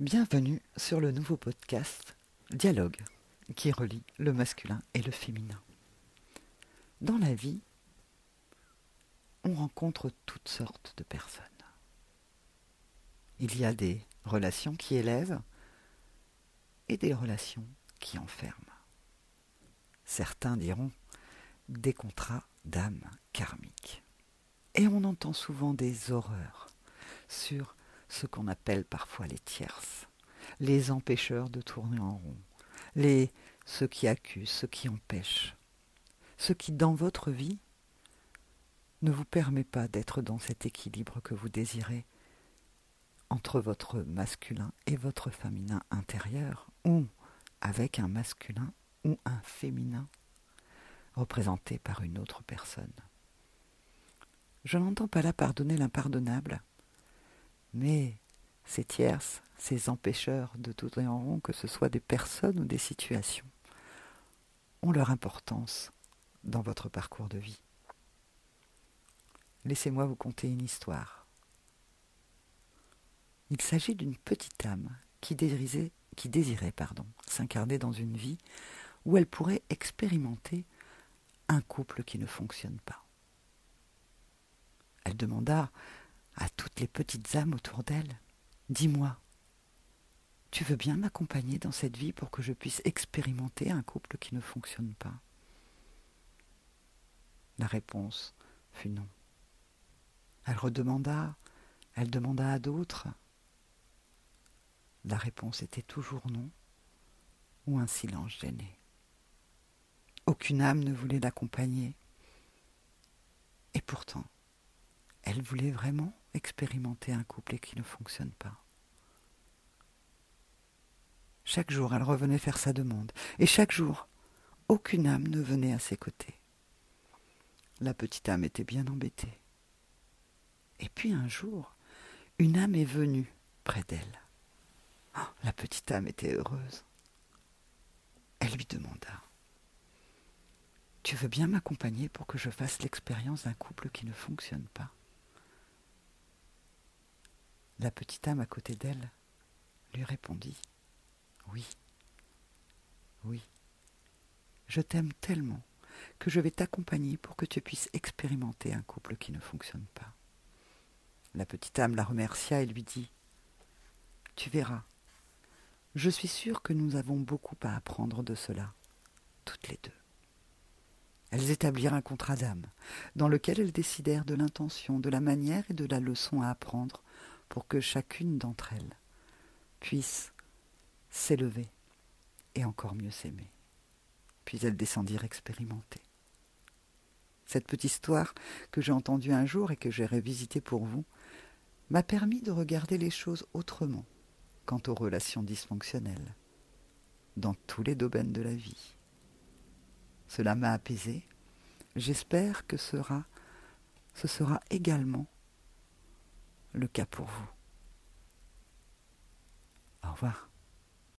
Bienvenue sur le nouveau podcast Dialogue qui relie le masculin et le féminin. Dans la vie, on rencontre toutes sortes de personnes. Il y a des relations qui élèvent et des relations qui enferment. Certains diront des contrats d'âme karmique. Et on entend souvent des horreurs sur ce qu'on appelle parfois les tierces, les empêcheurs de tourner en rond, les ceux qui accusent, ceux qui empêchent, ceux qui dans votre vie ne vous permet pas d'être dans cet équilibre que vous désirez entre votre masculin et votre féminin intérieur, ou avec un masculin ou un féminin représenté par une autre personne. Je n'entends pas là pardonner l'impardonnable, mais ces tierces, ces empêcheurs de tout en rond, que ce soit des personnes ou des situations, ont leur importance dans votre parcours de vie. Laissez-moi vous conter une histoire. Il s'agit d'une petite âme qui désirait, qui désirait pardon, s'incarner dans une vie où elle pourrait expérimenter un couple qui ne fonctionne pas. Elle demanda à toutes les petites âmes autour d'elle. Dis-moi, tu veux bien m'accompagner dans cette vie pour que je puisse expérimenter un couple qui ne fonctionne pas? La réponse fut non. Elle redemanda, elle demanda à d'autres. La réponse était toujours non, ou un silence gêné. Aucune âme ne voulait l'accompagner. Et pourtant, elle voulait vraiment expérimenter un couplet qui ne fonctionne pas. Chaque jour, elle revenait faire sa demande, et chaque jour, aucune âme ne venait à ses côtés. La petite âme était bien embêtée. Et puis un jour, une âme est venue près d'elle. Oh, la petite âme était heureuse. Elle lui demanda Tu veux bien m'accompagner pour que je fasse l'expérience d'un couple qui ne fonctionne pas? La petite âme à côté d'elle lui répondit Oui, oui, je t'aime tellement que je vais t'accompagner pour que tu puisses expérimenter un couple qui ne fonctionne pas. La petite âme la remercia et lui dit Tu verras, je suis sûre que nous avons beaucoup à apprendre de cela, toutes les deux. Elles établirent un contrat d'âme, dans lequel elles décidèrent de l'intention, de la manière et de la leçon à apprendre pour que chacune d'entre elles puisse s'élever et encore mieux s'aimer. Puis elles descendirent expérimenter. Cette petite histoire que j'ai entendue un jour et que j'ai révisitée pour vous m'a permis de regarder les choses autrement quant aux relations dysfonctionnelles dans tous les domaines de la vie. Cela m'a apaisé. J'espère que sera, ce sera également le cas pour vous. Au revoir.